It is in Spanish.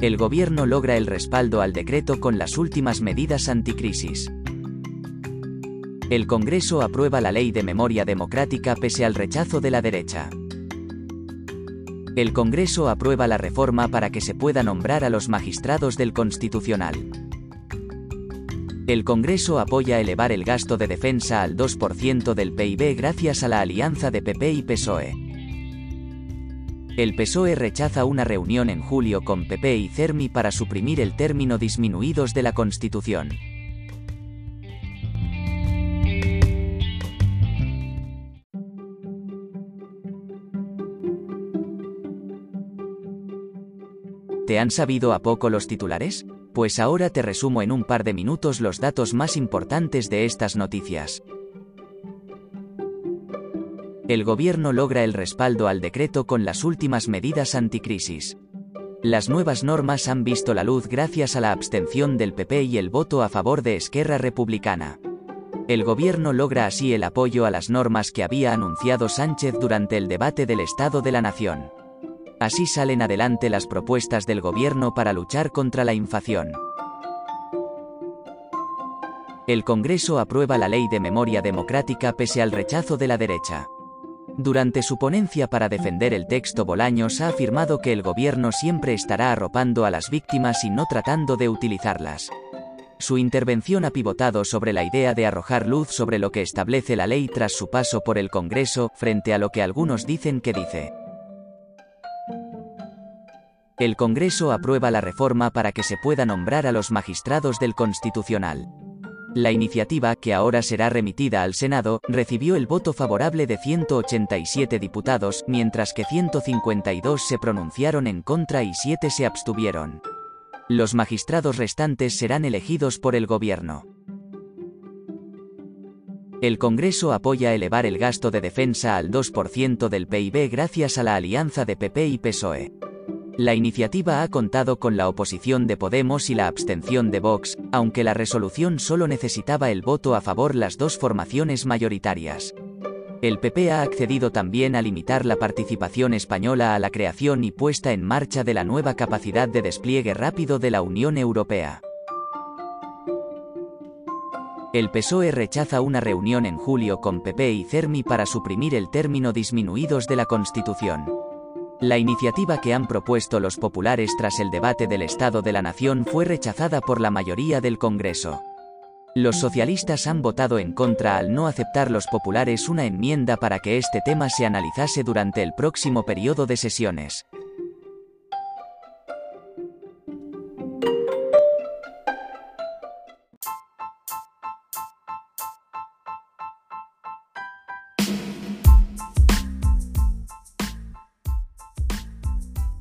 El gobierno logra el respaldo al decreto con las últimas medidas anticrisis. El Congreso aprueba la ley de memoria democrática pese al rechazo de la derecha. El Congreso aprueba la reforma para que se pueda nombrar a los magistrados del Constitucional. El Congreso apoya elevar el gasto de defensa al 2% del PIB gracias a la alianza de PP y PSOE. El PSOE rechaza una reunión en julio con PP y CERMI para suprimir el término disminuidos de la Constitución. ¿Te han sabido a poco los titulares? Pues ahora te resumo en un par de minutos los datos más importantes de estas noticias el gobierno logra el respaldo al decreto con las últimas medidas anticrisis. Las nuevas normas han visto la luz gracias a la abstención del PP y el voto a favor de Esquerra Republicana. El gobierno logra así el apoyo a las normas que había anunciado Sánchez durante el debate del Estado de la Nación. Así salen adelante las propuestas del gobierno para luchar contra la inflación. El Congreso aprueba la ley de memoria democrática pese al rechazo de la derecha. Durante su ponencia para defender el texto Bolaños ha afirmado que el gobierno siempre estará arropando a las víctimas y no tratando de utilizarlas. Su intervención ha pivotado sobre la idea de arrojar luz sobre lo que establece la ley tras su paso por el Congreso, frente a lo que algunos dicen que dice. El Congreso aprueba la reforma para que se pueda nombrar a los magistrados del Constitucional. La iniciativa, que ahora será remitida al Senado, recibió el voto favorable de 187 diputados, mientras que 152 se pronunciaron en contra y 7 se abstuvieron. Los magistrados restantes serán elegidos por el gobierno. El Congreso apoya elevar el gasto de defensa al 2% del PIB gracias a la alianza de PP y PSOE. La iniciativa ha contado con la oposición de Podemos y la abstención de Vox, aunque la resolución solo necesitaba el voto a favor las dos formaciones mayoritarias. El PP ha accedido también a limitar la participación española a la creación y puesta en marcha de la nueva capacidad de despliegue rápido de la Unión Europea. El PSOE rechaza una reunión en julio con PP y CERMI para suprimir el término disminuidos de la Constitución. La iniciativa que han propuesto los populares tras el debate del Estado de la Nación fue rechazada por la mayoría del Congreso. Los socialistas han votado en contra al no aceptar los populares una enmienda para que este tema se analizase durante el próximo periodo de sesiones.